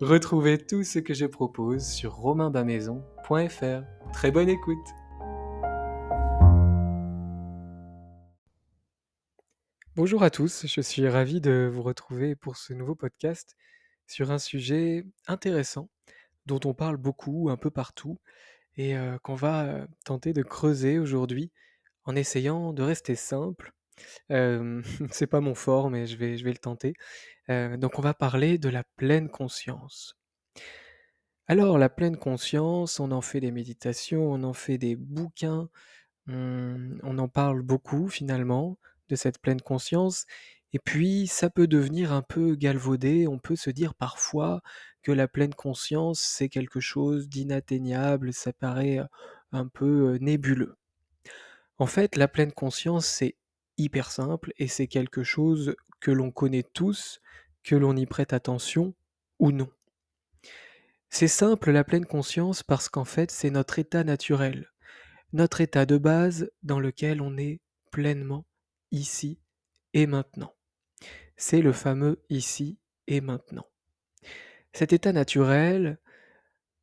Retrouvez tout ce que je propose sur romainbamaison.fr. Très bonne écoute Bonjour à tous, je suis ravi de vous retrouver pour ce nouveau podcast sur un sujet intéressant dont on parle beaucoup un peu partout et euh, qu'on va euh, tenter de creuser aujourd'hui en essayant de rester simple. Euh, c'est pas mon fort, mais je vais, je vais le tenter. Euh, donc on va parler de la pleine conscience. Alors la pleine conscience, on en fait des méditations, on en fait des bouquins, on, on en parle beaucoup finalement de cette pleine conscience. Et puis ça peut devenir un peu galvaudé, on peut se dire parfois que la pleine conscience c'est quelque chose d'inatteignable, ça paraît un peu nébuleux. En fait, la pleine conscience c'est hyper simple et c'est quelque chose que l'on connaît tous, que l'on y prête attention ou non. C'est simple la pleine conscience parce qu'en fait c'est notre état naturel, notre état de base dans lequel on est pleinement ici et maintenant. C'est le fameux ici et maintenant. Cet état naturel,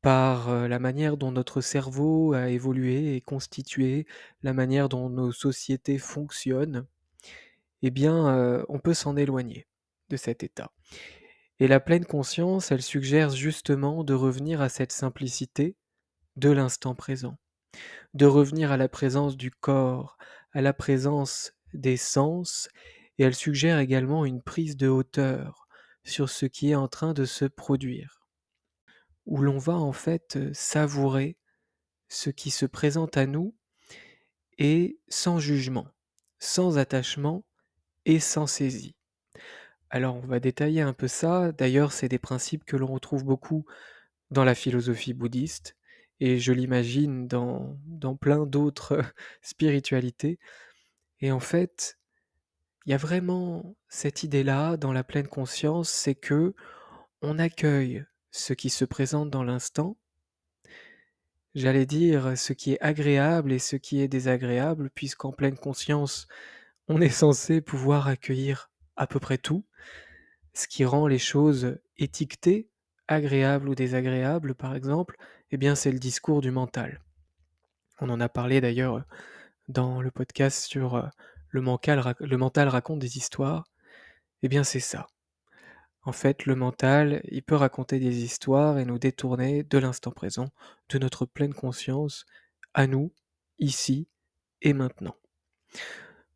par euh, la manière dont notre cerveau a évolué et constitué, la manière dont nos sociétés fonctionnent, eh bien, euh, on peut s'en éloigner de cet état. Et la pleine conscience, elle suggère justement de revenir à cette simplicité de l'instant présent, de revenir à la présence du corps, à la présence des sens, et elle suggère également une prise de hauteur sur ce qui est en train de se produire, où l'on va en fait savourer ce qui se présente à nous et sans jugement, sans attachement et sans saisie. Alors on va détailler un peu ça. D'ailleurs, c'est des principes que l'on retrouve beaucoup dans la philosophie bouddhiste et je l'imagine dans, plein d'autres spiritualités. Et en fait, il y a vraiment cette idée-là dans la pleine conscience, c'est que on accueille ce qui se présente dans l'instant, j'allais dire ce qui est agréable et ce qui est désagréable, puisqu'en pleine conscience, on est censé pouvoir accueillir à peu près tout, ce qui rend les choses étiquetées, agréables ou désagréables par exemple, eh bien c'est le discours du mental. On en a parlé d'ailleurs dans le podcast sur euh, le mental, le mental raconte des histoires, eh bien c'est ça. En fait, le mental, il peut raconter des histoires et nous détourner de l'instant présent, de notre pleine conscience, à nous, ici et maintenant.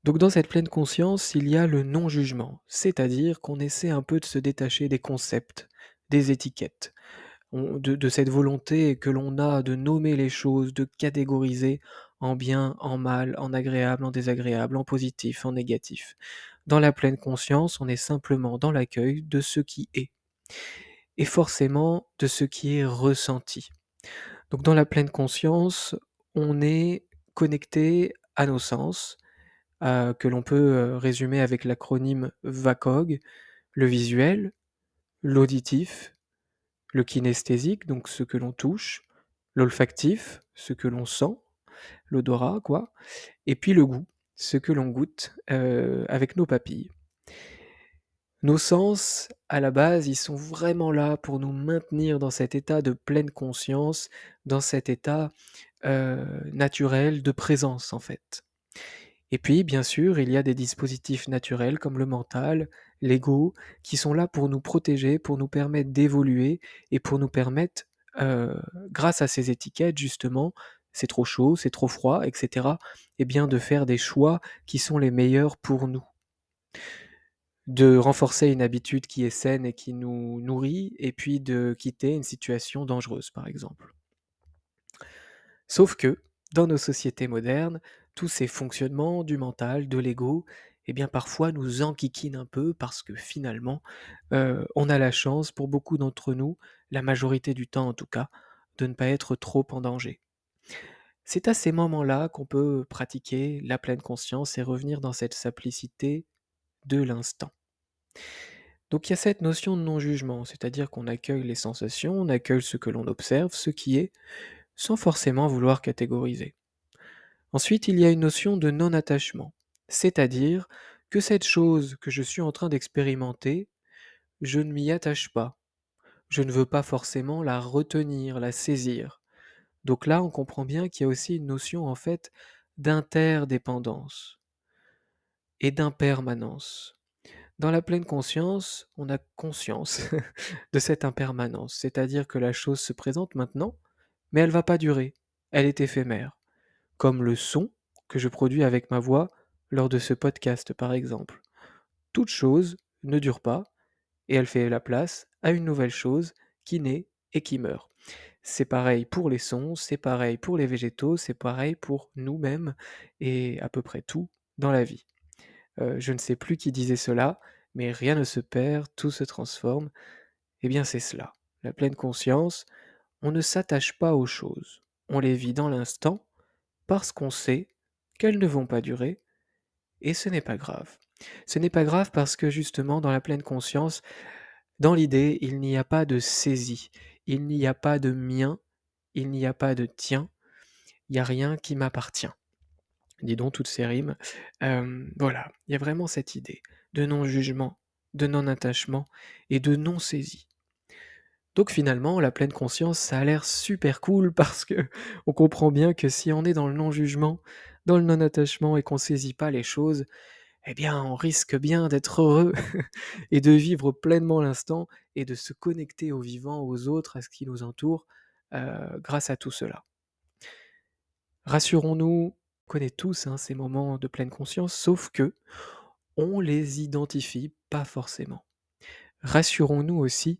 Donc dans cette pleine conscience, il y a le non-jugement, c'est-à-dire qu'on essaie un peu de se détacher des concepts, des étiquettes, de, de cette volonté que l'on a de nommer les choses, de catégoriser en bien, en mal, en agréable, en désagréable, en positif, en négatif. Dans la pleine conscience, on est simplement dans l'accueil de ce qui est, et forcément de ce qui est ressenti. Donc dans la pleine conscience, on est connecté à nos sens, euh, que l'on peut euh, résumer avec l'acronyme VACOG, le visuel, l'auditif, le kinesthésique, donc ce que l'on touche, l'olfactif, ce que l'on sent, l'odorat, quoi, et puis le goût, ce que l'on goûte euh, avec nos papilles. Nos sens, à la base, ils sont vraiment là pour nous maintenir dans cet état de pleine conscience, dans cet état, naturel de présence, en fait. Et puis, bien sûr, il y a des dispositifs naturels comme le mental, l'ego, qui sont là pour nous protéger, pour nous permettre d'évoluer et pour nous permettre, heu, grâce à ces étiquettes justement, c'est trop chaud, c'est trop froid et cetera, et bien de faire des choix qui sont les meilleurs pour nous. De renforcer une habitude qui est saine et qui nous nourrit et puis de quitter une situation dangereuse, par exemple. Sauf que, dans nos sociétés modernes, tous ces fonctionnements du mental, de l'ego, eh bien parfois nous enquiquinent un peu parce que finalement, heu, on a la chance pour beaucoup d'entre nous, la majorité du temps en tout cas, de ne pas être trop en danger. C'est à ces moments-là qu'on peut pratiquer la pleine conscience et revenir dans cette simplicité de l'instant. Donc il y a cette notion de non-jugement, c'est-à-dire qu'on accueille les sensations, on accueille ce que l'on observe, ce qui est, sans forcément vouloir catégoriser. Ensuite, il y a une notion de non-attachement, c'est-à-dire que cette chose que je suis en train d'expérimenter, je ne m'y attache pas. Je ne veux pas forcément la retenir, la saisir. Donc là, on comprend bien qu'il y a aussi une notion en fait d'interdépendance et d'impermanence. Dans la pleine conscience, on a conscience de cette impermanence, c'est-à-dire que la chose se présente maintenant, mais elle va pas durer, elle est éphémère comme le son que je produis avec ma voix lors de ce podcast par exemple. Toute chose ne dure pas et elle fait la place à une nouvelle chose qui naît et qui meurt. C'est pareil pour les sons, c'est pareil pour les végétaux, c'est pareil pour nous-mêmes et à peu près tout dans la vie. Euh, je ne sais plus qui disait cela, mais rien ne se perd, tout se transforme. Eh bien c'est cela. La pleine conscience, on ne s'attache pas aux choses. On les vit dans l'instant parce qu'on sait qu'elles ne vont pas durer, et ce n'est pas grave. Ce n'est pas grave parce que justement, dans la pleine conscience, dans l'idée, il n'y a pas de saisie, il n'y a pas de mien, il n'y a pas de tien, il n'y a rien qui m'appartient. Dis donc toutes ces rimes. Euh, voilà, il y a vraiment cette idée de non-jugement, de non-attachement et de non-saisie. Donc finalement, la pleine conscience, ça a l'air super cool parce que on comprend bien que si on est dans le non-jugement, dans le non-attachement et qu'on saisit pas les choses, eh bien, on risque bien d'être heureux et de vivre pleinement l'instant et de se connecter au vivant, aux autres, à ce qui nous entoure, euh, grâce à tout cela. Rassurons-nous, on connaît tous hein, ces moments de pleine conscience, sauf que on les identifie pas forcément. Rassurons-nous aussi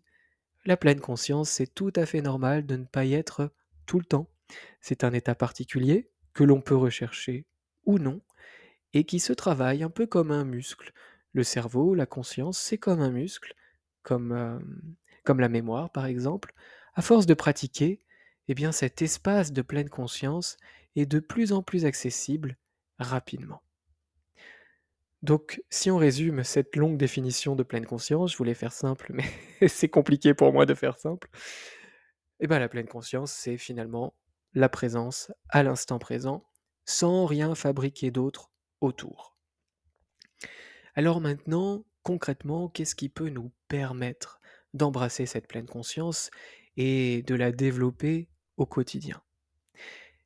la pleine conscience, c'est tout à fait normal de ne pas y être tout le temps. C'est un état particulier que l'on peut rechercher ou non, et qui se travaille un peu comme un muscle. Le cerveau, la conscience, c'est comme un muscle, comme, euh, la mémoire par exemple. À force de pratiquer, eh bien cet espace de pleine conscience est de plus en plus accessible rapidement. Donc, si on résume cette longue définition de pleine conscience, je voulais faire simple, mais c'est compliqué pour moi de faire simple. Eh bien, la pleine conscience, c'est finalement la présence à l'instant présent, sans rien fabriquer d'autre autour. Alors maintenant, concrètement, qu'est-ce qui peut nous permettre d'embrasser cette pleine conscience et de la développer au quotidien?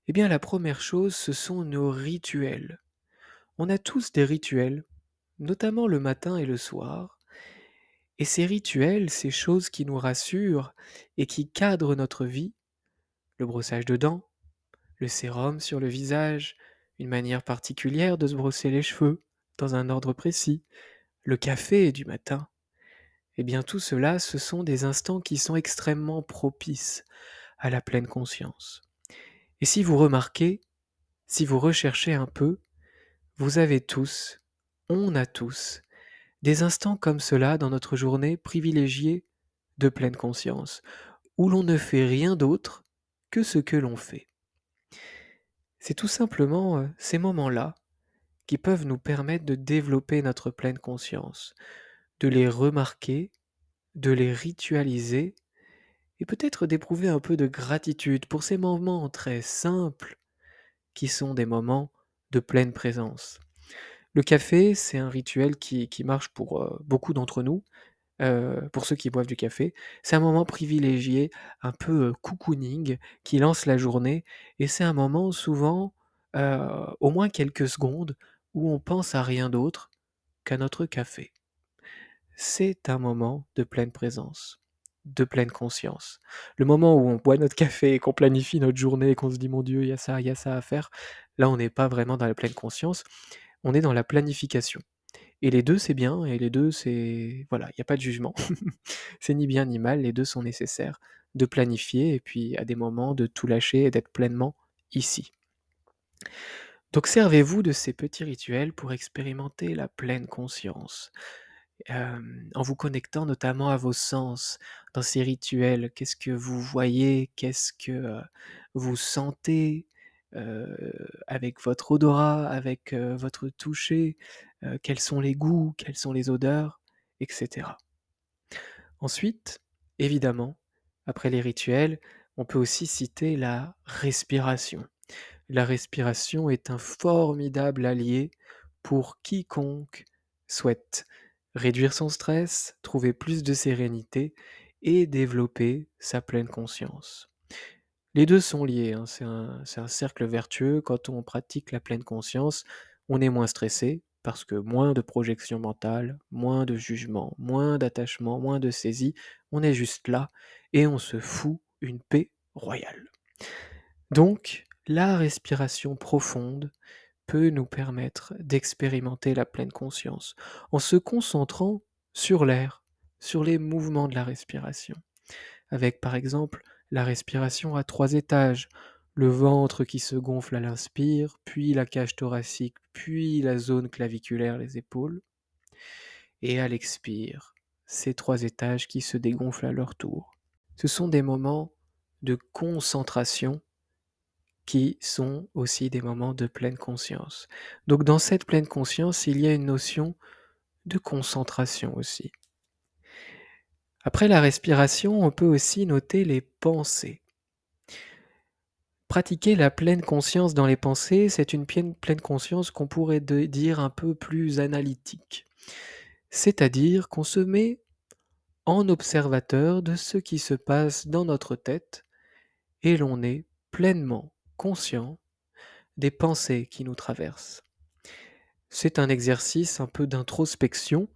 Eh bien, la première chose, ce sont nos rituels. On a tous des rituels, notamment le matin et le soir. Et ces rituels, ces choses qui nous rassurent et qui cadrent notre vie, le brossage de dents, le sérum sur le visage, une manière particulière de se brosser les cheveux, dans un ordre précis, le café du matin, eh bien tout cela, ce sont des instants qui sont extrêmement propices à la pleine conscience. Et si vous remarquez, si vous recherchez un peu, vous avez tous, on a tous, des instants comme cela dans notre journée privilégiée de pleine conscience, où l'on ne fait rien d'autre que ce que l'on fait. C'est tout simplement euh, ces moments-là qui peuvent nous permettre de développer notre pleine conscience, de les remarquer, de les ritualiser, et peut-être d'éprouver un peu de gratitude pour ces moments très simples qui sont des moments de pleine présence. Le café, c'est un rituel qui marche pour, heu, beaucoup d'entre nous, heu, pour ceux qui boivent du café. C'est un moment privilégié, un peu, heu, cocooning, qui lance la journée et c'est un moment souvent, heu, au moins quelques secondes, où on pense à rien d'autre qu'à notre café. C'est un moment de pleine présence, de pleine conscience. Le moment où on boit notre café et qu'on planifie notre journée et qu'on se dit: «Mon Dieu, il y a ça, il y a ça à faire», là, on n'est pas vraiment dans la pleine conscience, on est dans la planification et les 2 c'est bien et les 2 c'est voilà, il y a pas de jugement. C'est ni bien ni mal, les 2 sont nécessaires, de planifier et puis à des moments de tout lâcher et d'être pleinement ici. Donc servez-vous de ces petits rituels pour expérimenter la pleine conscience. En vous connectant notamment à vos sens dans ces rituels. Qu'est-ce que vous voyez? Qu'est-ce que, vous sentez, avec votre odorat, avec, votre toucher? Quels sont les goûts? Quelles sont les odeurs? Et cetera. Ensuite, évidemment, après les rituels, on peut aussi citer la respiration. La respiration est un formidable allié pour quiconque souhaite réduire son stress, trouver plus de sérénité et développer sa pleine conscience. Les 2 sont liés, hein, c'est un c'est un cercle vertueux. Quand on pratique la pleine conscience, on est moins stressé parce que moins de projections mentales, moins de jugements, moins d'attachement, moins de saisie. On est juste là et on se fout une paix royale. Donc la respiration profonde peut nous permettre d'expérimenter la pleine conscience, en se concentrant sur l'air, sur les mouvements de la respiration. Avec par exemple la respiration à 3 étages, le ventre qui se gonfle à l'inspire, puis la cage thoracique, puis la zone claviculaire, les épaules. Et à l'expire, ces 3 étages qui se dégonflent à leur tour. Ce sont des moments de concentration qui sont aussi des moments de pleine conscience. Donc dans cette pleine conscience, il y a une notion de concentration aussi. Après la respiration, on peut aussi noter les pensées. Pratiquer la pleine conscience dans les pensées, c'est une pleine, conscience qu'on pourrait dire un peu plus analytique. C'est-à-dire qu'on se met en observateur de ce qui se passe dans notre tête et l'on est pleinement conscient des pensées qui nous traversent. C'est un exercice un peu d'introspection,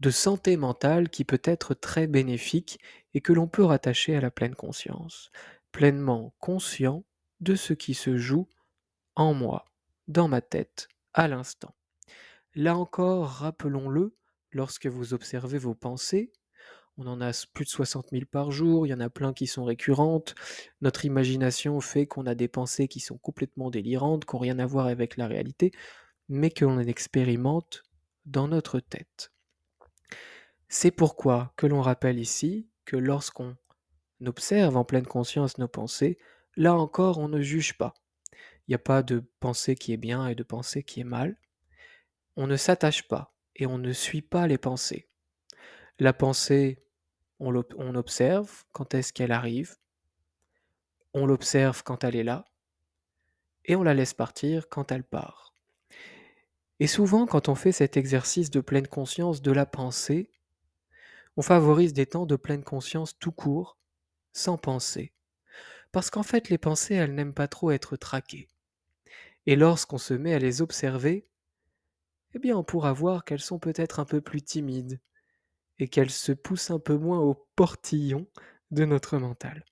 de santé mentale qui peut être très bénéfique et que l'on peut rattacher à la pleine conscience. Pleinement conscient de ce qui se joue en moi, dans ma tête, à l'instant. Là encore, rappelons-le, lorsque vous observez vos pensées, on en a plus de 60 000 par jour, il y en a plein qui sont récurrentes. Notre imagination fait qu'on a des pensées qui sont complètement délirantes, qui n'ont rien à voir avec la réalité, mais que l'on expérimente dans notre tête. C'est pourquoi que l'on rappelle ici que lorsqu'on observe en pleine conscience nos pensées, là encore on ne juge pas. Il n'y a pas de pensée qui est bien et de pensée qui est mal. On ne s'attache pas et on ne suit pas les pensées. La pensée, on, observe quand est-ce qu'elle arrive, on l'observe quand elle est là, et on la laisse partir quand elle part. Et souvent, quand on fait cet exercice de pleine conscience de la pensée, on favorise des temps de pleine conscience tout court, sans penser. Parce qu'en fait, les pensées, elles n'aiment pas trop être traquées. Et lorsqu'on se met à les observer, eh bien, on pourra voir qu'elles sont peut-être un peu plus timides et qu'elles se poussent un peu moins au portillon de notre mental.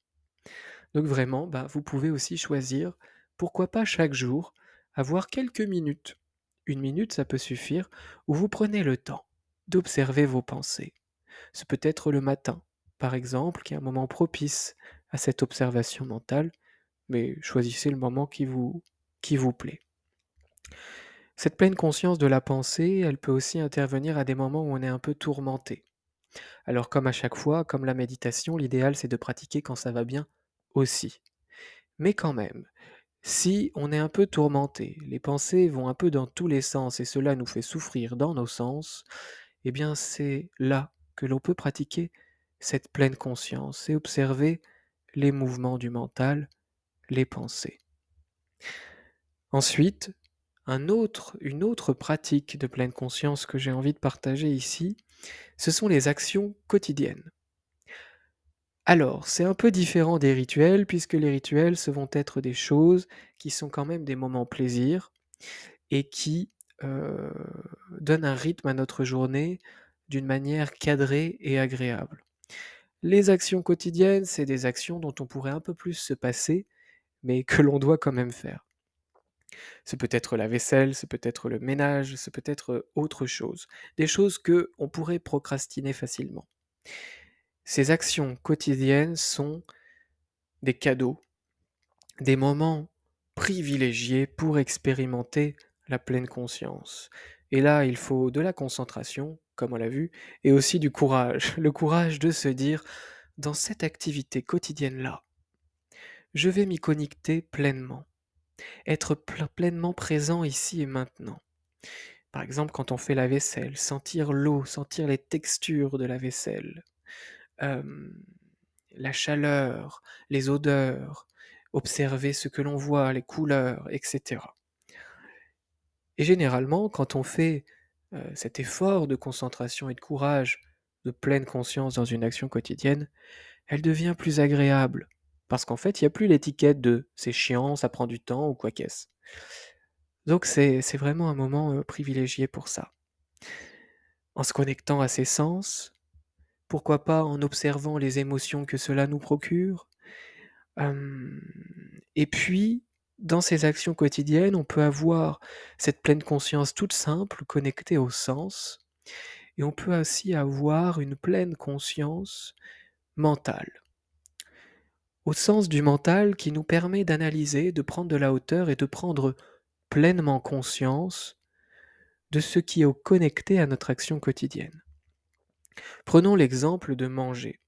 Donc vraiment, bah, vous pouvez aussi choisir, pourquoi pas chaque jour, avoir quelques minutes. Une minute, ça peut suffire, où vous prenez le temps d'observer vos pensées. Ce peut être le matin, par exemple, qui est un moment propice à cette observation mentale, mais choisissez le moment qui vous, qui vous plaît. Cette pleine conscience de la pensée, elle peut aussi intervenir à des moments où on est un peu tourmenté. Alors comme à chaque fois, comme la méditation, l'idéal c'est de pratiquer quand ça va bien aussi. Mais quand même, si on est un peu tourmenté, les pensées vont un peu dans tous les sens et cela nous fait souffrir dans nos sens, eh bien c'est là que l'on peut pratiquer cette pleine conscience et observer les mouvements du mental, les pensées. Ensuite, une autre pratique de pleine conscience que j'ai envie de partager ici, ce sont les actions quotidiennes. Alors, c'est un peu différent des rituels, puisque les rituels, ce vont être des choses qui sont quand même des moments plaisir et qui euh, donnent un rythme à notre journée d'une manière cadrée et agréable. Les actions quotidiennes, c'est des actions dont on pourrait un peu plus se passer, mais que l'on doit quand même faire. C'est peut-être la vaisselle, c'est peut-être le ménage, c'est peut-être autre chose. Des choses que on pourrait procrastiner facilement. Ces actions quotidiennes sont des cadeaux, des moments privilégiés pour expérimenter la pleine conscience. Et là, il faut de la concentration, comme on l'a vu, et aussi du courage. Le courage de se dire, dans cette activité quotidienne-là, je vais m'y connecter pleinement, être pleinement présent ici et maintenant. Par exemple, quand on fait la vaisselle, sentir l'eau, sentir les textures de la vaisselle, la chaleur, les odeurs, observer ce que l'on voit, les couleurs, etc. Et généralement, quand on fait cet effort de concentration et de courage, de pleine conscience dans une action quotidienne, elle devient plus agréable. Parce qu'en fait, il n'y a plus l'étiquette de c'est chiant, ça prend du temps ou quoi qu'est-ce. Donc c'est vraiment un moment privilégié pour ça. En se connectant à ses sens, pourquoi pas en observant les émotions que cela nous procure Et puis, dans ces actions quotidiennes, on peut avoir cette pleine conscience toute simple, connectée au sens, et on peut aussi avoir une pleine conscience mentale. Au sens du mental qui nous permet d'analyser, de prendre de la hauteur et de prendre pleinement conscience de ce qui est connecté à notre action quotidienne. Prenons l'exemple de manger.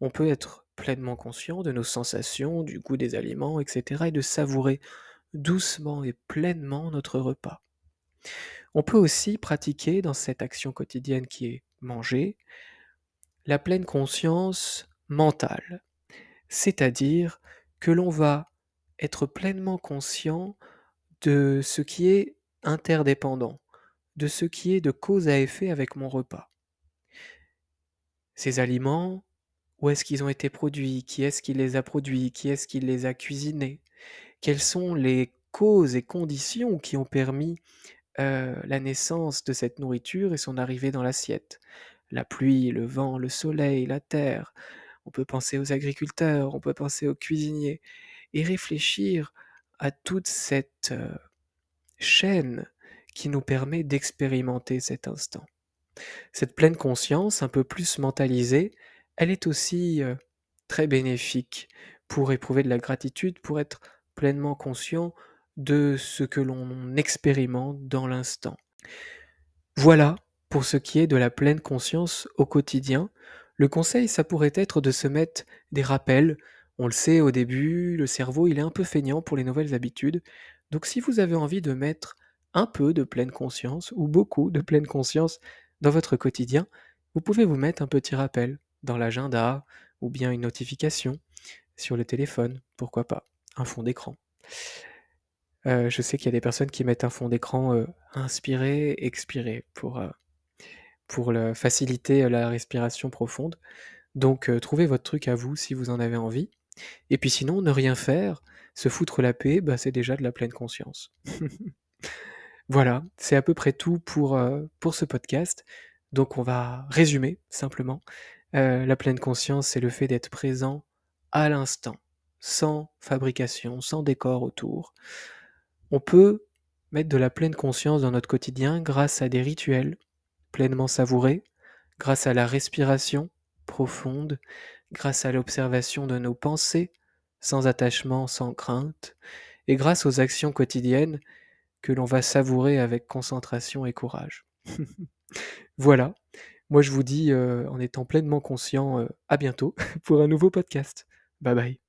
On peut être pleinement conscient de nos sensations, du goût des aliments, etc. et de savourer doucement et pleinement notre repas. On peut aussi pratiquer dans cette action quotidienne qui est manger la pleine conscience mentale, c'est-à-dire que l'on va être pleinement conscient de ce qui est interdépendant, de ce qui est de cause à effet avec mon repas. Ces aliments, où est-ce qu'ils ont été produits Qui est-ce qui les a produits Qui est-ce qui les a cuisinés? Quelles sont les causes et conditions qui ont permis la naissance de cette nourriture et son arrivée dans l'assiette? La pluie, le vent, le soleil, la terre. On peut penser aux agriculteurs, on peut penser aux cuisiniers et réfléchir à toute cette chaîne qui nous permet d'expérimenter cet instant. Cette pleine conscience, un peu plus mentalisée, elle est aussi très bénéfique pour éprouver de la gratitude, pour être pleinement conscient de ce que l'on expérimente dans l'instant. Voilà pour ce qui est de la pleine conscience au quotidien. Le conseil, ça pourrait être de se mettre des rappels. On le sait au début, le cerveau, il est un peu feignant pour les nouvelles habitudes. Donc si vous avez envie de mettre un peu de pleine conscience ou beaucoup de pleine conscience dans votre quotidien, vous pouvez vous mettre un petit rappel dans l'agenda ou bien une notification sur le téléphone, pourquoi pas, un fond d'écran. Euh, je sais qu'il y a des personnes qui mettent un fond d'écran euh, inspiré, expiré pour, euh, faciliter la respiration profonde. Donc trouvez votre truc à vous si vous en avez envie. Et puis sinon, ne rien faire, se foutre la paix, bah, c'est déjà de la pleine conscience. Voilà, c'est à peu près tout pour, pour ce podcast. Donc on va résumer simplement. La pleine conscience, c'est le fait d'être présent à l'instant, sans fabrication, sans décor autour. On peut mettre de la pleine conscience dans notre quotidien grâce à des rituels pleinement savourés, grâce à la respiration profonde, grâce à l'observation de nos pensées, sans attachement, sans crainte, et grâce aux actions quotidiennes que l'on va savourer avec concentration et courage. voilà, moi je vous dis euh, en étant pleinement conscient, euh, à bientôt pour un nouveau podcast. Bye bye.